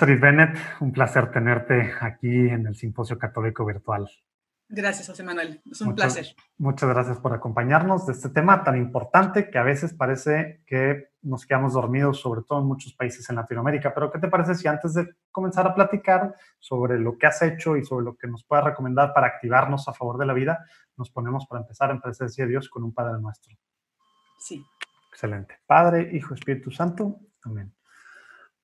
Astrid Bennett, un placer tenerte aquí en el Simposio Católico Virtual. Gracias, José Manuel. Es un placer. Muchas gracias por acompañarnos de este tema tan importante que a veces parece que nos quedamos dormidos, sobre todo en muchos países en Latinoamérica. Pero, ¿qué te parece si antes de comenzar a platicar sobre lo que has hecho y sobre lo que nos puedas recomendar para activarnos a favor de la vida, nos ponemos para empezar en presencia de Dios con un Padre nuestro? Sí. Excelente. Padre, Hijo, Espíritu Santo. Amén.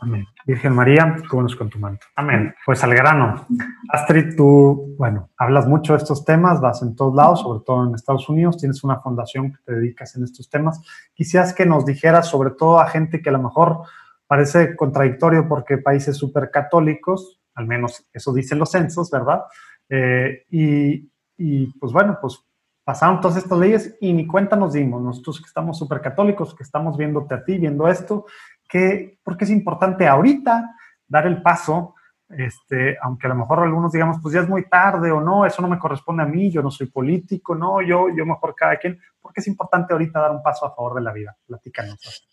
Amén. Virgen María, cúbrenos con tu manto. Amén. Pues al grano. Astrid, tú, bueno, hablas mucho de estos temas, vas en todos lados, sobre todo en Estados Unidos, tienes una fundación que te dedicas en estos temas. Quisieras que nos dijeras, sobre todo a gente que a lo mejor Parece contradictorio porque países católicos, al menos eso dicen los censos, ¿verdad? Eh, y, pues bueno, pues pasaron todas estas leyes y ni cuenta nos dimos, nosotros que estamos católicos, que estamos viéndote a ti, viendo esto, que porque es importante ahorita dar el paso, este, aunque a lo mejor algunos digamos, pues ya es muy tarde o no, eso no me corresponde a mí, yo no soy político, no, yo, yo mejor cada quien, porque es importante ahorita dar un paso a favor de la vida. Platícanos.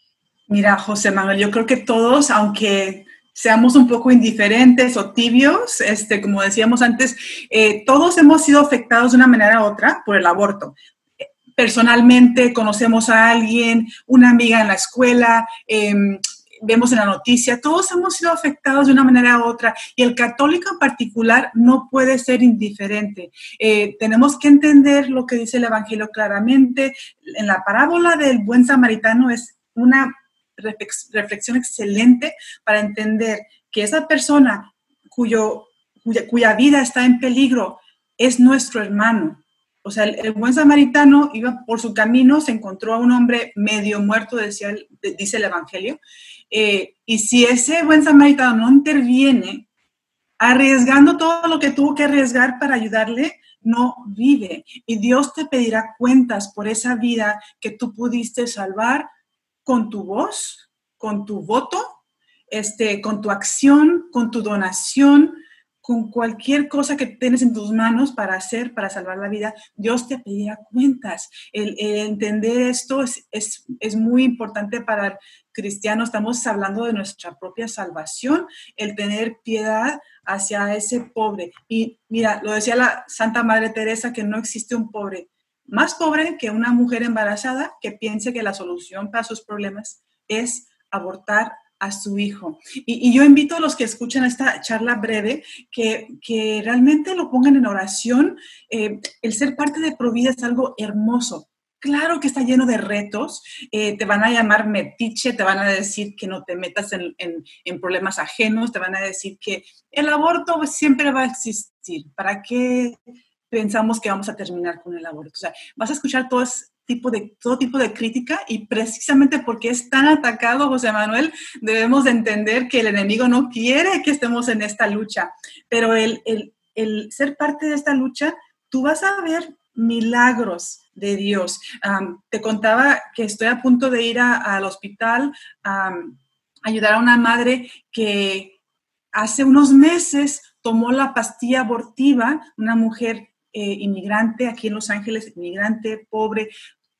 Mira, José Manuel, yo creo que todos, aunque seamos un poco indiferentes o tibios, este, como decíamos antes, eh, todos hemos sido afectados de una manera u otra por el aborto. Personalmente conocemos a alguien, una amiga en la escuela, em, vemos en la noticia, todos hemos sido afectados de una manera u otra y el católico en particular no puede ser indiferente. Eh, tenemos que entender lo que dice el Evangelio claramente. En la parábola del buen samaritano es una reflexión excelente para entender que esa persona cuyo, cuya, vida está en peligro es nuestro hermano. O sea, el, buen samaritano iba por su camino, se encontró a un hombre medio muerto, decía, dice el Evangelio, eh, y si ese buen samaritano no interviene, arriesgando todo lo que tuvo que arriesgar para ayudarle, no vive. Y Dios te pedirá cuentas por esa vida que tú pudiste salvar con tu voz, con tu voto, este, con tu acción, con tu donación, con cualquier cosa que tienes en tus manos para hacer, para salvar la vida, Dios te pedirá cuentas. El, entender esto es, es, es, muy importante para el cristiano. Estamos hablando de nuestra propia salvación, el tener piedad hacia ese pobre. Y mira, lo decía la Santa Madre Teresa, que no existe un pobre más pobre que una mujer embarazada que piense que la solución para sus problemas es abortar a su hijo. Y, yo invito a los que escuchan esta charla breve que, realmente lo pongan en oración. Eh, el ser parte de Provida es algo hermoso. Claro que está lleno de retos, eh, te van a llamar metiche, te van a decir que no te metas en, en, problemas ajenos, te van a decir que el aborto siempre va a existir. ¿Para qué pensamos que vamos a terminar con el aborto. O sea, vas a escuchar todo tipo de, todo tipo de crítica y precisamente porque es tan atacado, José Manuel, debemos de entender que el enemigo no quiere que estemos en esta lucha, pero el, el, el ser parte de esta lucha, tú vas a ver milagros de Dios. te contaba que estoy a punto de ir al hospital a ayudar a una madre que hace unos meses tomó la pastilla abortiva, una mujer eh, inmigrante aquí en Los Ángeles, inmigrante, pobre,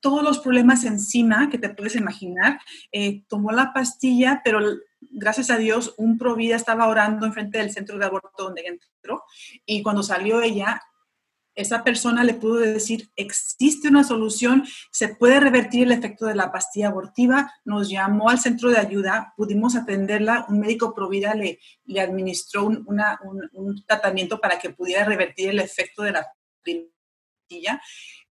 todos los problemas encima que te puedes imaginar. Eh, tomó la pastilla, pero gracias a Dios, un Provida estaba orando enfrente del centro de aborto donde entró y cuando salió ella, esa persona le pudo decir, existe una solución, se puede revertir el efecto de la pastilla abortiva, nos llamó al centro de ayuda, pudimos atenderla, un médico provida le, le administró un, un, tratamiento para que pudiera revertir el efecto de la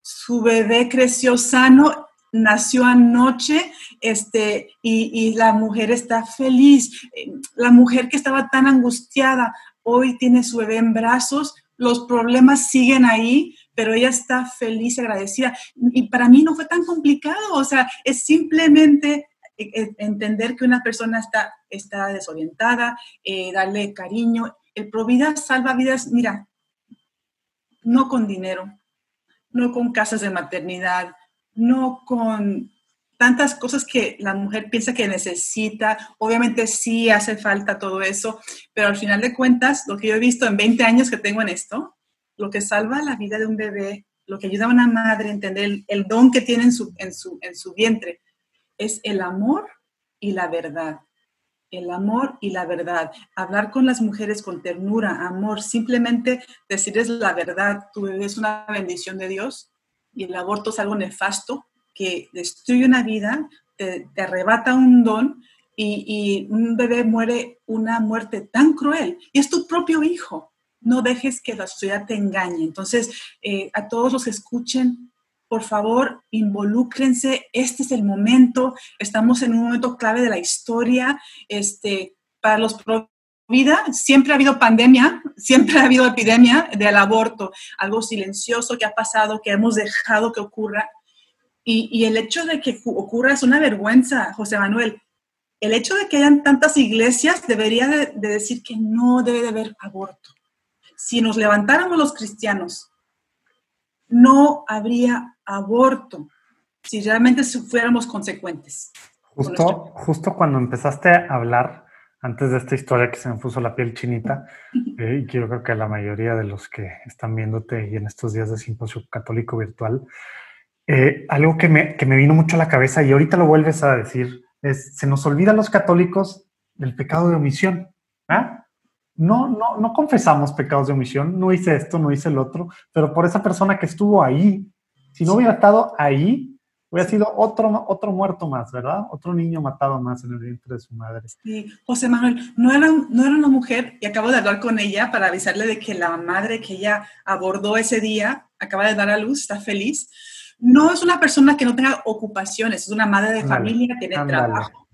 su bebé creció sano, nació anoche este, y, la mujer está feliz. La mujer que estaba tan angustiada hoy tiene su bebé en brazos, los problemas siguen ahí, pero ella está feliz, agradecida. Y para mí no fue tan complicado, o sea, es simplemente eh, eh, entender que una persona está, está desorientada, eh, darle cariño. El Provida salva vidas, mira, no con dinero, no con casas de maternidad, no con tantas cosas que la mujer piensa que necesita. Obviamente sí hace falta todo eso, pero al final de cuentas, lo que yo he visto en 20 años que tengo en esto, lo que salva la vida de un bebé, lo que ayuda a una madre a entender el, don que tiene en su, en, su, en su vientre, es el amor y la verdad. El amor y la verdad. Hablar con las mujeres con ternura, amor, simplemente decirles la verdad. Tu bebé es una bendición de Dios y el aborto es algo nefasto que destruye una vida, te, arrebata un don y, un bebé muere una muerte tan cruel. Y es tu propio hijo. No dejes que la sociedad te engañe. Entonces, eh, a todos los que escuchen, por favor, involúcrense. Este es el momento. Estamos en un momento clave de la historia. Este, para los vida, siempre ha habido pandemia, siempre ha habido epidemia del aborto, algo silencioso que ha pasado, que hemos dejado que ocurra. Y, el hecho de que ocurra es una vergüenza, José Manuel. El hecho de que hayan tantas iglesias debería de, decir que no debe de haber aborto. Si nos levantáramos los cristianos, no habría aborto si realmente fuéramos consecuentes. Justo, justo cuando empezaste a hablar antes de esta historia que se me puso la piel chinita, eh, y creo que la mayoría de los que están viéndote y en estos días de simposio católico virtual, eh, algo que me, que me vino mucho a la cabeza y ahorita lo vuelves a decir, es, se nos olvida a los católicos del pecado de omisión. ¿ah? No, no, no confesamos pecados de omisión, no hice esto, no hice el otro, pero por esa persona que estuvo ahí, si no hubiera estado ahí, hubiera sido otro, otro muerto más, ¿verdad? Otro niño matado más en el vientre de su madre. Sí, José Manuel, no era, no era una mujer, y acabo de hablar con ella para avisarle de que la madre que ella abordó ese día acaba de dar a luz, está feliz no es una persona que no tenga ocupaciones, es una madre de familia, tiene trabajo.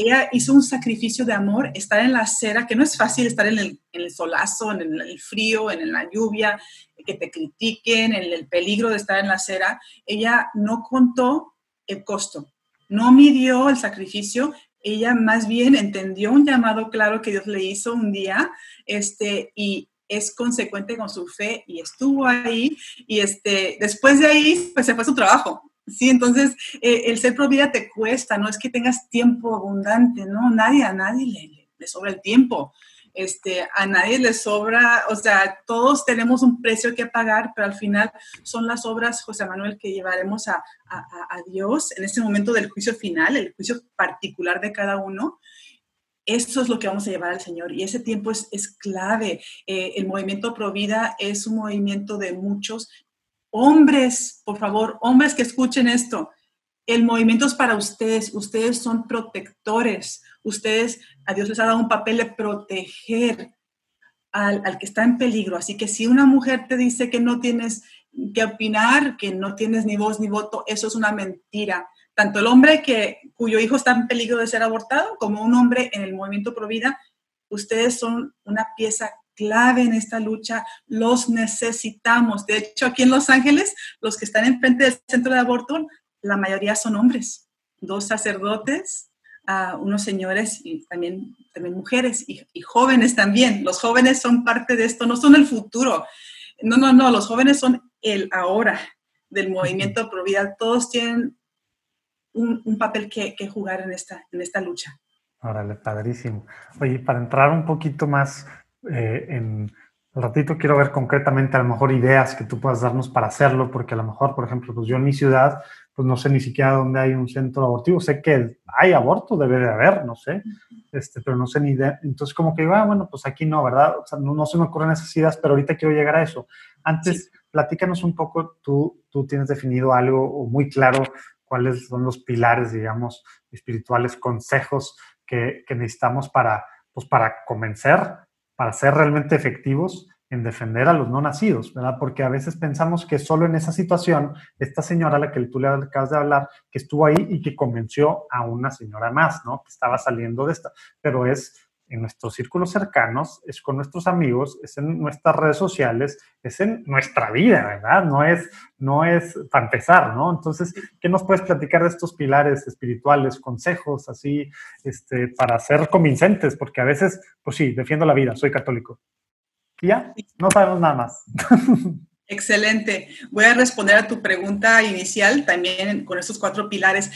Ella hizo un sacrificio de amor, estar en la acera, que no es fácil estar en el, solazo, en el, frío, en la lluvia, que te critiquen, en el peligro de estar en la acera. Ella no contó el costo, no midió el sacrificio, ella más bien entendió un llamado claro que Dios le hizo un día este, y es consecuente con su fe y estuvo ahí y este, después de ahí pues se fue su trabajo. Sí, entonces eh, el ser pro vida te cuesta, no es que tengas tiempo abundante, no, nadie, a nadie le, sobra el tiempo, este, a nadie le sobra, o sea, todos tenemos un precio que pagar, pero al final son las obras, José Manuel, que llevaremos a, a, a Dios en este momento del juicio final, el juicio particular de cada uno, eso es lo que vamos a llevar al Señor y ese tiempo es, es clave. Eh, el movimiento Provida es un movimiento de muchos hombres, por favor, hombres que escuchen esto. El movimiento es para ustedes, ustedes son protectores, ustedes, a Dios les ha dado un papel de proteger al, al que está en peligro. Así que si una mujer te dice que no tienes que opinar, que no tienes ni voz ni voto, eso es una mentira tanto el hombre que, cuyo hijo está en peligro de ser abortado como un hombre en el movimiento Provida, ustedes son una pieza clave en esta lucha, los necesitamos. De hecho, aquí en Los Ángeles, los que están enfrente del centro de aborto, la mayoría son hombres, dos sacerdotes, uh, unos señores y también, también mujeres y, y, jóvenes también. Los jóvenes son parte de esto, no son el futuro. No, no, no, los jóvenes son el ahora del movimiento Provida. Todos tienen un, papel que, jugar en esta, en esta lucha. Órale, padrísimo. Oye, para entrar un poquito más eh, en el ratito, quiero ver concretamente a lo mejor ideas que tú puedas darnos para hacerlo, porque a lo mejor, por ejemplo, pues yo en mi ciudad, pues no sé ni siquiera dónde hay un centro abortivo. Sé que hay aborto, debe de haber, no sé, este, pero no sé ni idea. Entonces, como que digo, ah, bueno, pues aquí no, ¿verdad? O sea, no, se me ocurren esas ideas, pero ahorita quiero llegar a eso. Antes, platícanos un poco, tú, tú tienes definido algo muy claro cuáles son los pilares, digamos, espirituales, consejos que, necesitamos para, pues, para convencer, para ser realmente efectivos en defender a los no nacidos, ¿verdad? Porque a veces pensamos que solo en esa situación, esta señora a la que tú le acabas de hablar, que estuvo ahí y que convenció a una señora más, ¿no? Que estaba saliendo de esta, pero es en nuestros círculos cercanos, es con nuestros amigos, es en nuestras redes sociales, es en nuestra vida, ¿verdad? No es, no es para empezar, ¿no? Entonces, ¿qué nos puedes platicar de estos pilares espirituales, consejos así, este, para ser convincentes? Porque a veces, pues sí, defiendo la vida, soy católico. Y ya, no sabemos nada más. Excelente. Voy a responder a tu pregunta inicial también con estos cuatro pilares.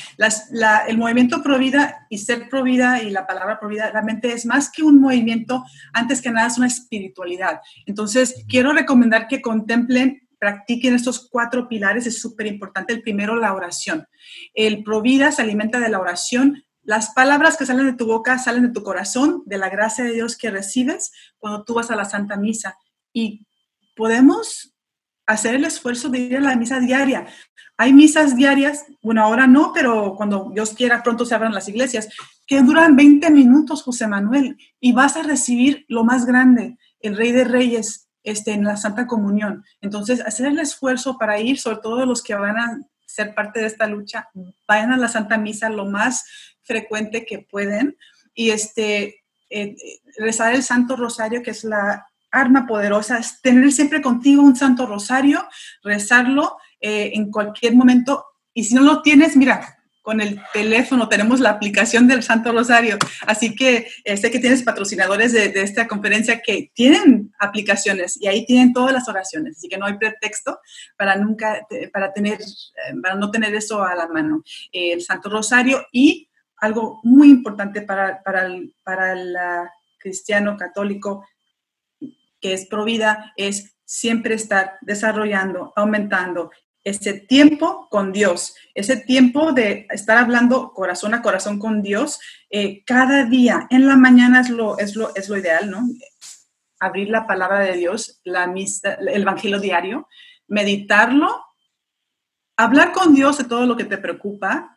el movimiento Provida y ser Provida y la palabra Provida realmente es más que un movimiento, antes que nada es una espiritualidad. Entonces, quiero recomendar que contemplen, practiquen estos cuatro pilares, es súper importante. El primero, la oración. El Provida se alimenta de la oración. Las palabras que salen de tu boca salen de tu corazón, de la gracia de Dios que recibes cuando tú vas a la Santa Misa. Y podemos hacer el esfuerzo de ir a la misa diaria. Hay misas diarias, bueno, ahora no, pero cuando Dios quiera pronto se abran las iglesias, que duran 20 minutos, José Manuel, y vas a recibir lo más grande, el Rey de Reyes, este, en la Santa Comunión. Entonces, hacer el esfuerzo para ir, sobre todo los que van a ser parte de esta lucha, vayan a la Santa Misa lo más frecuente que pueden y este, eh, rezar el Santo Rosario, que es la arma poderosa es tener siempre contigo un santo rosario, rezarlo eh, en cualquier momento. Y si no lo tienes, mira, con el teléfono tenemos la aplicación del Santo Rosario. Así que eh, sé que tienes patrocinadores de, esta conferencia que tienen aplicaciones y ahí tienen todas las oraciones. Así que no hay pretexto para nunca, para tener, eh, no tener eso a la mano. el Santo Rosario y algo muy importante para el, para el cristiano católico que es Provida, es siempre estar desarrollando, aumentando ese tiempo con Dios, ese tiempo de estar hablando corazón a corazón con Dios eh, cada día. En la mañana es lo, es, lo, es lo ideal, ¿no? Abrir la palabra de Dios, la misa, el evangelio diario, meditarlo, hablar con Dios de todo lo que te preocupa,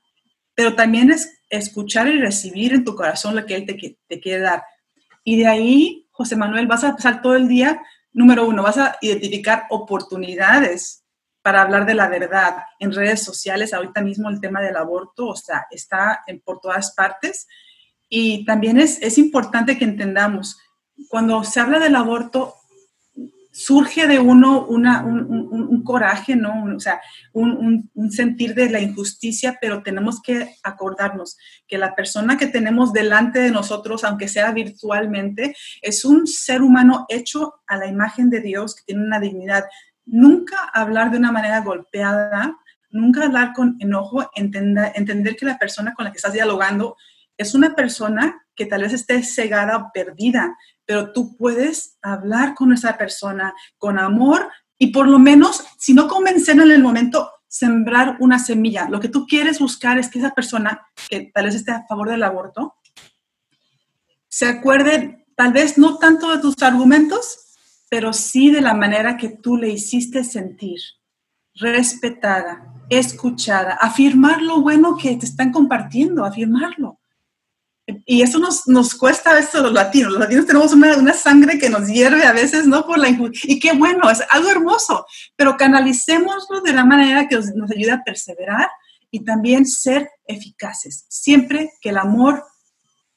pero también es escuchar y recibir en tu corazón lo que Él te, te quiere dar. Y de ahí José Manuel, vas a pasar todo el día, número uno, vas a identificar oportunidades para hablar de la verdad en redes sociales. Ahorita mismo el tema del aborto, o sea, está por todas partes. Y también es, es importante que entendamos, cuando se habla del aborto, surge de uno una, un, coraje, ¿no? O sea, un, sentir de la injusticia, pero tenemos que acordarnos que la persona que tenemos delante de nosotros, aunque sea virtualmente, es un ser humano hecho a la imagen de Dios, que tiene una dignidad. Nunca hablar de una manera golpeada, nunca hablar con enojo, entender, entender que la persona con la que estás dialogando es una persona que tal vez esté cegada o perdida, pero tú puedes hablar con esa persona con amor y por lo menos, si no convencer en el momento, sembrar una semilla. Lo que tú quieres buscar es que esa persona, que tal vez esté a favor del aborto, se acuerde tal vez no tanto de tus argumentos, pero sí de la manera que tú le hiciste sentir, respetada, escuchada, afirmar lo bueno que te están compartiendo, afirmarlo. Y eso nos, nos cuesta a veces los latinos. Los latinos tenemos una, una sangre que nos hierve a veces, ¿no? Por la Y qué bueno, es algo hermoso, pero canalicémoslo de la manera que nos, nos ayude a perseverar y también ser eficaces. Siempre que el amor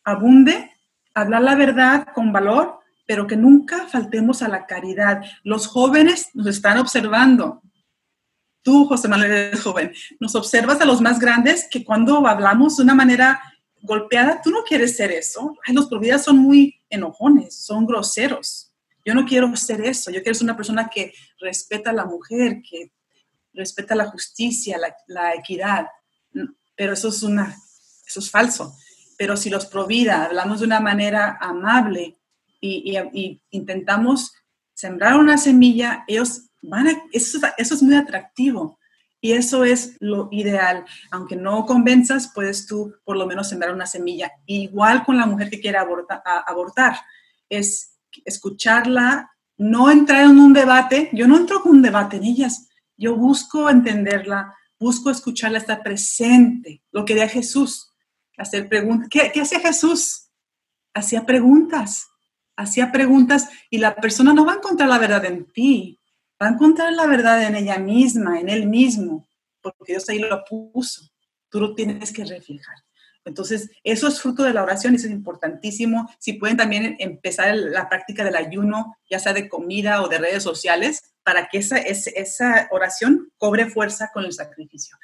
abunde, hablar la verdad con valor, pero que nunca faltemos a la caridad. Los jóvenes nos están observando. Tú, José Manuel, eres joven. Nos observas a los más grandes que cuando hablamos de una manera golpeada, tú no quieres ser eso. los providas son muy enojones, son groseros. Yo no quiero ser eso. Yo quiero ser una persona que respeta a la mujer, que respeta la justicia, la, equidad. Pero eso es, una, eso es falso. Pero si los provida hablamos de una manera amable y, intentamos sembrar una semilla, ellos van a, eso, eso es muy atractivo. Y eso es lo ideal. Aunque no convenzas, puedes tú por lo menos sembrar una semilla. Igual con la mujer que quiere abortar. Es escucharla, no entrar en un debate. Yo no entro con un debate en ellas. Yo busco entenderla, busco escucharla, estar presente. Lo que a Jesús. Hacer preguntas. ¿Qué, ¿Qué hacía Jesús? Hacía preguntas. Hacía preguntas y la persona no va a encontrar la verdad en ti va a encontrar la verdad en ella misma, en él mismo, porque Dios ahí lo puso. Tú lo tienes que reflejar. Entonces, eso es fruto de la oración eso es importantísimo. Si pueden también empezar la práctica del ayuno, ya sea de comida o de redes sociales, para que esa, esa oración cobre fuerza con el sacrificio.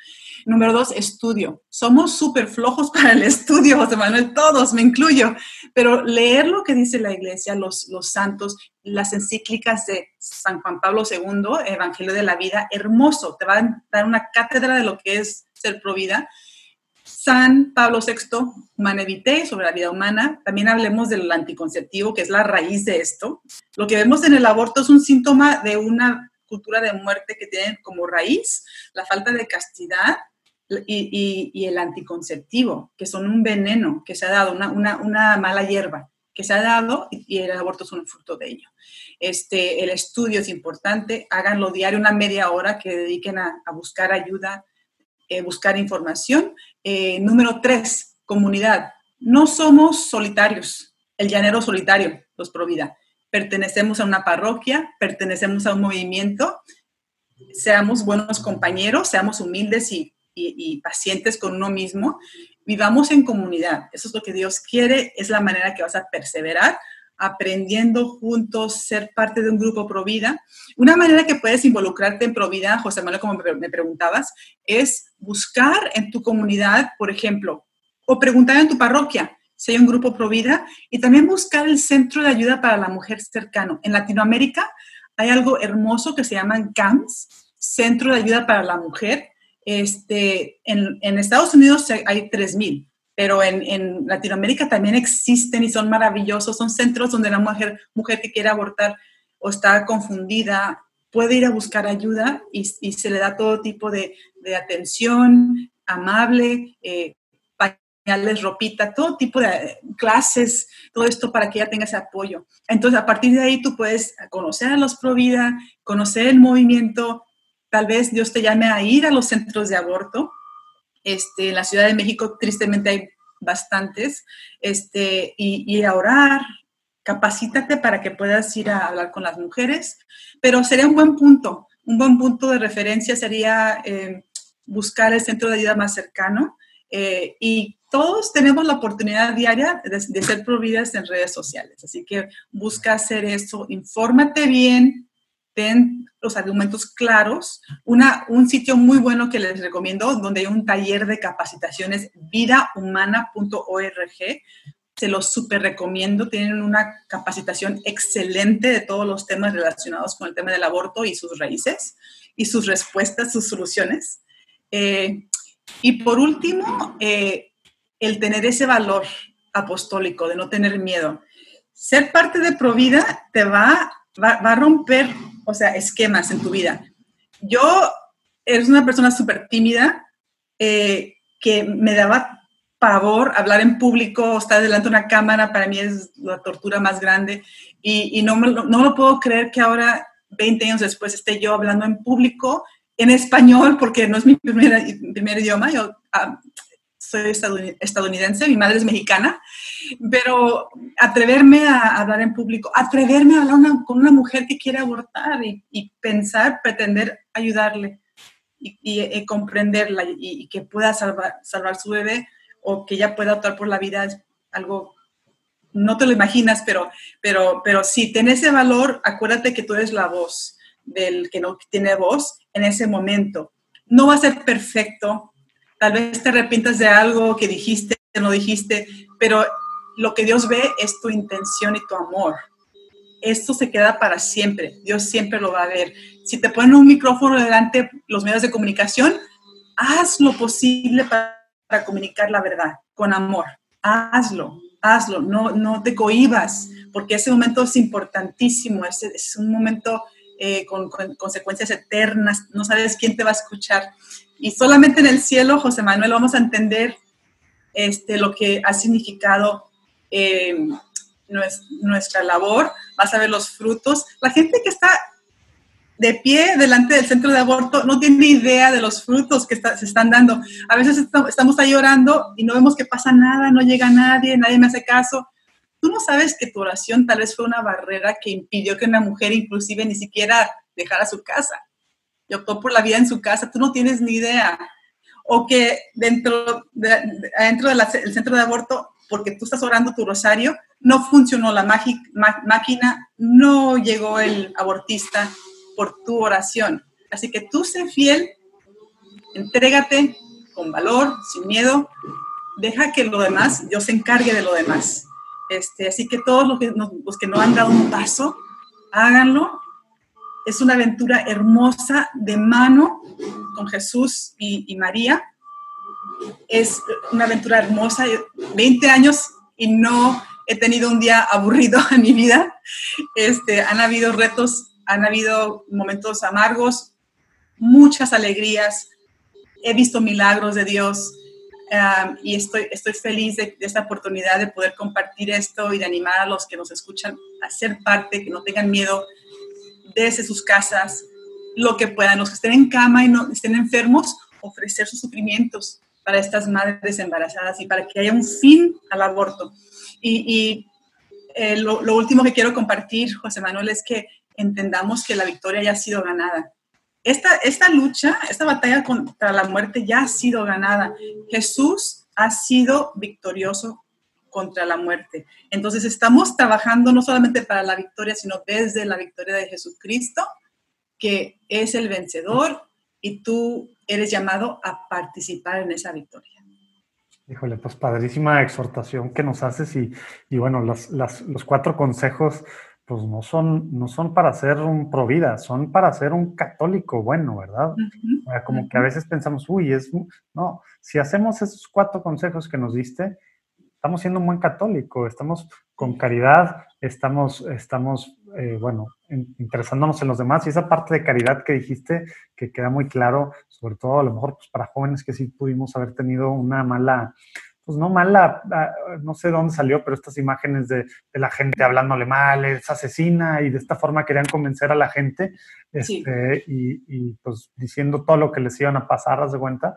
Número dos, estudio. Somos súper flojos para el estudio, José Manuel, todos, me incluyo, pero leer lo que dice la iglesia, los, los santos, las encíclicas de San Juan Pablo II, Evangelio de la Vida, hermoso, te va a dar una cátedra de lo que es ser provida. San Pablo VI, Humane Vitae, sobre la vida humana. También hablemos del anticonceptivo, que es la raíz de esto. Lo que vemos en el aborto es un síntoma de una cultura de muerte que tiene como raíz la falta de castidad y, el anticonceptivo, que son un veneno que se ha dado, una, mala hierba que se ha dado y el aborto es un fruto de ello. Este, el estudio es importante, háganlo diario, una media hora que dediquen a, buscar ayuda, eh, buscar información eh, número tres, comunidad. No somos solitarios, el llanero solitario, los Provida. Pertenecemos a una parroquia, pertenecemos a un movimiento, seamos buenos compañeros, seamos humildes y, pacientes con uno mismo, vivamos en comunidad. Eso es lo que Dios quiere, es la manera que vas a perseverar aprendiendo juntos, ser parte de un grupo Provida. Una manera que puedes involucrarte en Provida, José Manuel, como me preguntabas, es buscar en tu comunidad, por ejemplo, o preguntar en tu parroquia si hay un grupo Provida y también buscar el centro de ayuda para la mujer cercano. En Latinoamérica hay algo hermoso que se llaman CAMS, Centro de Ayuda para la Mujer. Este, en, en Estados Unidos hay 3.000 pero en, Latinoamérica también existen y son maravillosos. Son centros donde la mujer, mujer que quiere abortar o está confundida puede ir a buscar ayuda y, se le da todo tipo de, atención amable, eh, pañales, ropita, todo tipo de clases, todo esto para que ella tenga ese apoyo. Entonces, a partir de ahí tú puedes conocer a los Provida, conocer el movimiento, tal vez Dios te llame a ir a los centros de aborto este, en la Ciudad de México, tristemente, hay bastantes. Este, y, a orar, capacítate para que puedas ir a hablar con las mujeres. Pero sería un buen punto, un buen punto de referencia sería eh, buscar el centro de ayuda más cercano. Eh, y todos tenemos la oportunidad diaria de, de, ser providas en redes sociales. Así que busca hacer eso, infórmate bien, ten los argumentos claros. Una, un sitio muy bueno que les recomiendo, donde hay un taller de capacitaciones, vidahumana.org. Se los súper recomiendo. Tienen una capacitación excelente de todos los temas relacionados con el tema del aborto y sus raíces y sus respuestas, sus soluciones. Eh, y por último, eh, el tener ese valor apostólico, de no tener miedo. Ser parte de Provida te va, va, va a romper o sea, esquemas en tu vida. Yo eres una persona súper tímida eh, que me daba pavor hablar en público, estar delante de una cámara, para mí es la tortura más grande y, no, me, no lo puedo creer que ahora, 20 años después, esté yo hablando en público en español, porque no es mi primer, primer idioma, yo ah, soy estadounidense, mi madre es mexicana, pero atreverme a hablar en público, atreverme a hablar con una mujer que quiere abortar y, pensar, pretender ayudarle y, comprenderla y, que pueda salvar, salvar su bebé o que ella pueda optar por la vida es algo, no te lo imaginas, pero, pero, pero si tienes ese valor, acuérdate que tú eres la voz del que no tiene voz en ese momento. No va a ser perfecto, Tal vez te arrepientas de algo que dijiste, no dijiste, pero lo que Dios ve es tu intención y tu amor. Esto se queda para siempre. Dios siempre lo va a ver. Si te ponen un micrófono delante los medios de comunicación, haz lo posible para, comunicar la verdad con amor. Hazlo, hazlo. No, no te cohibas, porque ese momento es importantísimo. Es, es un momento eh, con consecuencias eternas. No sabes quién te va a escuchar. Y solamente en el cielo, José Manuel, vamos a entender este, lo que ha significado eh, nuestra labor, vas a ver los frutos. La gente que está de pie delante del centro de aborto no tiene idea de los frutos que se están dando. A veces estamos ahí orando y no vemos que pasa nada, no llega nadie, nadie me hace caso. Tú no sabes que tu oración tal vez fue una barrera que impidió que una mujer inclusive ni siquiera dejara su casa y optó por la vida en su casa, tú no tienes ni idea. o que dentro, dentro del centro de aborto, porque tú estás orando tu rosario, no funcionó la máquina, no llegó el abortista por tu oración. Así que tú sé fiel, entrégate con valor, sin miedo, deja que lo demás, Dios se encargue de lo demás. Este, así que todos los que, los que no han dado un paso, háganlo. Es una aventura hermosa de mano con Jesús y, María. Es una aventura hermosa. 20 años y no he tenido un día aburrido en mi vida. Este, han habido retos, han habido momentos amargos, muchas alegrías. He visto milagros de Dios y estoy, estoy feliz de, esta oportunidad de poder compartir esto y de animar a los que nos escuchan a ser parte, que no tengan miedo desde sus casas, lo que puedan, los que estén en cama y no estén enfermos, ofrecer sus sufrimientos para estas madres embarazadas y para que haya un fin al aborto. Y, eh, lo, lo, último que quiero compartir, José Manuel, es que entendamos que la victoria ya ha sido ganada esta, esta lucha, esta batalla contra la muerte ya ha sido ganada. Jesús ha sido victorioso contra la muerte. Entonces estamos trabajando no solamente para la victoria, sino desde la victoria de Jesucristo, que es el vencedor y tú eres llamado a participar en esa victoria. Híjole, pues padrísima exhortación que nos haces y, y bueno, los, los cuatro consejos pues no son, no son para ser un pro vida, son para ser un católico bueno, ¿verdad? Como que a veces pensamos, uy, es, no, si hacemos esos cuatro consejos que nos diste, estamos siendo un buen católico, estamos con caridad, estamos, estamos eh, bueno, interesándonos en los demás. Y esa parte de caridad que dijiste, que queda muy claro, sobre todo a lo mejor pues, para jóvenes que sí pudimos haber tenido una mala pues no mala, ah, no sé dónde salió, pero estas imágenes de, la gente hablándole mal, es asesina, y de esta forma querían convencer a la gente, este, y, pues diciendo todo lo que les iban a pasar, haz de cuenta.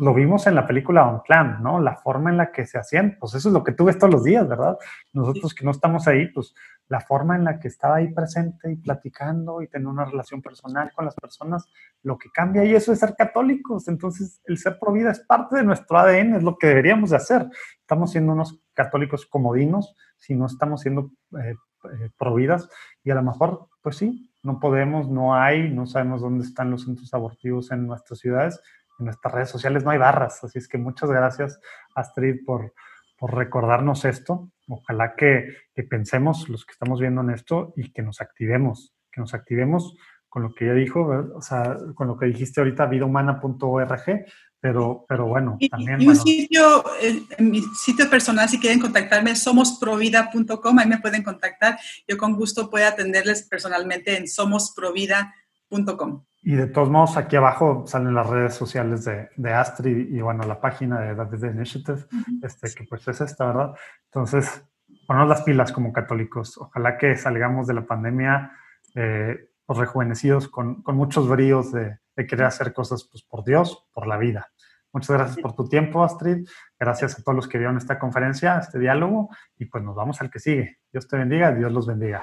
Lo vimos en la película On Clan, ¿no? La forma en la que se hacían, pues eso es lo que tú todos los días, ¿verdad? Nosotros que no estamos ahí, pues la forma en la que estaba ahí presente y platicando y tener una relación personal con las personas, lo que cambia y eso es ser católicos. Entonces, el ser pro vida es parte de nuestro ADN, es lo que deberíamos de hacer. Estamos siendo unos católicos comodinos si no estamos siendo eh, eh pro vidas y a lo mejor, pues sí, no podemos, no hay, no sabemos dónde están los centros abortivos en nuestras ciudades. En nuestras redes sociales no hay barras, así es que muchas gracias, Astrid, por, por recordarnos esto. Ojalá que, pensemos los que estamos viendo en esto y que nos activemos, que nos activemos con lo que ya dijo, o sea, con lo que dijiste ahorita, vidahumana.org, pero, pero bueno, también... Y un sitio, en mi sitio personal, si quieren contactarme, somosprovida.com, ahí me pueden contactar. Yo con gusto puedo atenderles personalmente en somosprovida.com. Y de todos modos, aquí abajo salen las redes sociales de, de Astrid y, bueno, la página de David Initiative, este, que pues es esta, ¿verdad? Entonces, ponemos las pilas como católicos. Ojalá que salgamos de la pandemia eh, pues, rejuvenecidos con, con, muchos bríos de, de, querer hacer cosas pues, por Dios, por la vida. Muchas gracias por tu tiempo, Astrid. Gracias a todos los que vieron esta conferencia, este diálogo. Y pues nos vamos al que sigue. Dios te bendiga, Dios los bendiga.